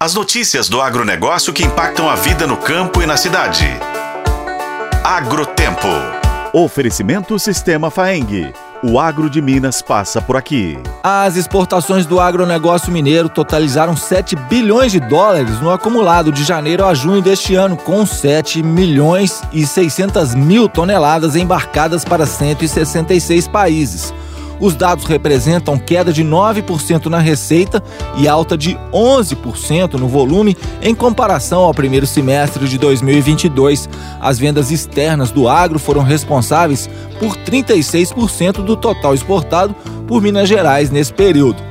As notícias do agronegócio que impactam a vida no campo e na cidade. Agrotempo. Oferecimento Sistema Faeng. O agro de Minas passa por aqui. As exportações do agronegócio mineiro totalizaram 7 bilhões de dólares no acumulado de janeiro a junho deste ano, com 7 milhões e 600 mil toneladas embarcadas para 166 países. Os dados representam queda de 9% na receita e alta de 11% no volume em comparação ao primeiro semestre de 2022. As vendas externas do agro foram responsáveis por 36% do total exportado por Minas Gerais nesse período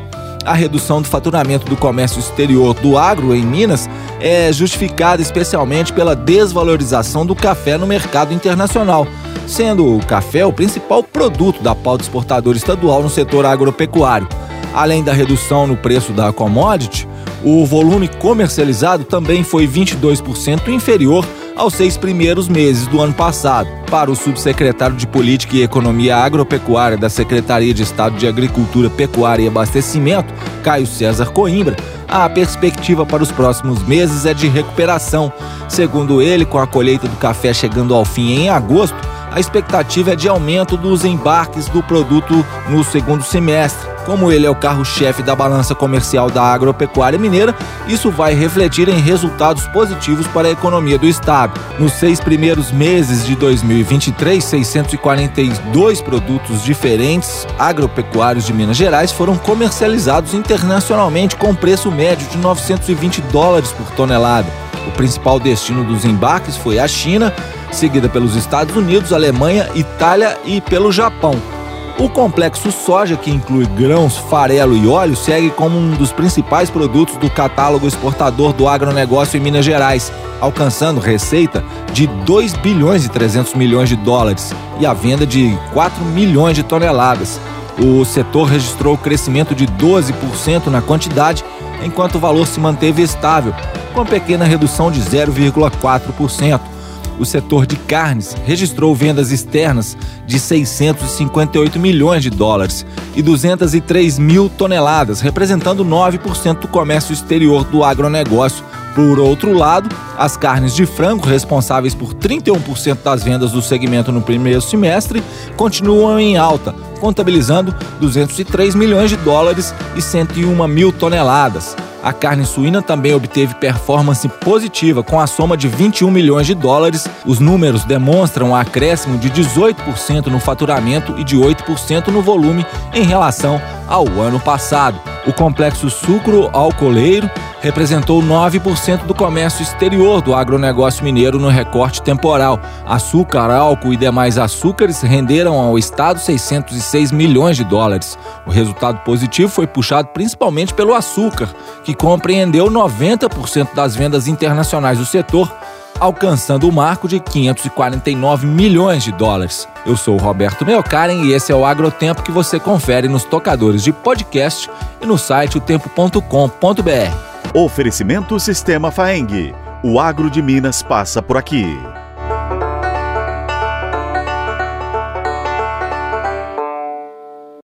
a redução do faturamento do comércio exterior do agro em Minas é justificada especialmente pela desvalorização do café no mercado internacional, sendo o café o principal produto da pauta exportadora estadual no setor agropecuário. Além da redução no preço da commodity, o volume comercializado também foi 22% inferior aos seis primeiros meses do ano passado. Para o subsecretário de Política e Economia Agropecuária da Secretaria de Estado de Agricultura, Pecuária e Abastecimento, Caio César Coimbra, a perspectiva para os próximos meses é de recuperação. Segundo ele, com a colheita do café chegando ao fim em agosto, a expectativa é de aumento dos embarques do produto no segundo semestre. Como ele é o carro-chefe da balança comercial da agropecuária mineira, isso vai refletir em resultados positivos para a economia do estado. Nos seis primeiros meses de 2023, 642 produtos diferentes agropecuários de Minas Gerais foram comercializados internacionalmente com preço médio de 920 dólares por tonelada. O principal destino dos embarques foi a China, seguida pelos Estados Unidos, Alemanha, Itália e pelo Japão. O complexo soja, que inclui grãos, farelo e óleo, segue como um dos principais produtos do catálogo exportador do agronegócio em Minas Gerais, alcançando receita de 2 bilhões e 300 milhões de dólares e a venda de 4 milhões de toneladas. O setor registrou crescimento de 12% na quantidade, enquanto o valor se manteve estável, com pequena redução de 0,4% o setor de carnes registrou vendas externas de 658 milhões de dólares e 203 mil toneladas, representando 9% do comércio exterior do agronegócio. Por outro lado, as carnes de frango, responsáveis por 31% das vendas do segmento no primeiro semestre, continuam em alta, contabilizando 203 milhões de dólares e 101 mil toneladas. A carne suína também obteve performance positiva, com a soma de 21 milhões de dólares. Os números demonstram um acréscimo de 18% no faturamento e de 8% no volume em relação ao ano passado. O complexo sucro-alcooleiro representou 9% do comércio exterior do agronegócio mineiro no recorte temporal. Açúcar, álcool e demais açúcares renderam ao Estado 606 milhões de dólares. O resultado positivo foi puxado principalmente pelo açúcar, que compreendeu 90% das vendas internacionais do setor, alcançando o marco de 549 milhões de dólares. Eu sou o Roberto Meocaren e esse é o Agrotempo que você confere nos tocadores de podcast e no site otempo.com.br. Oferecimento Sistema Faeng. O agro de Minas passa por aqui.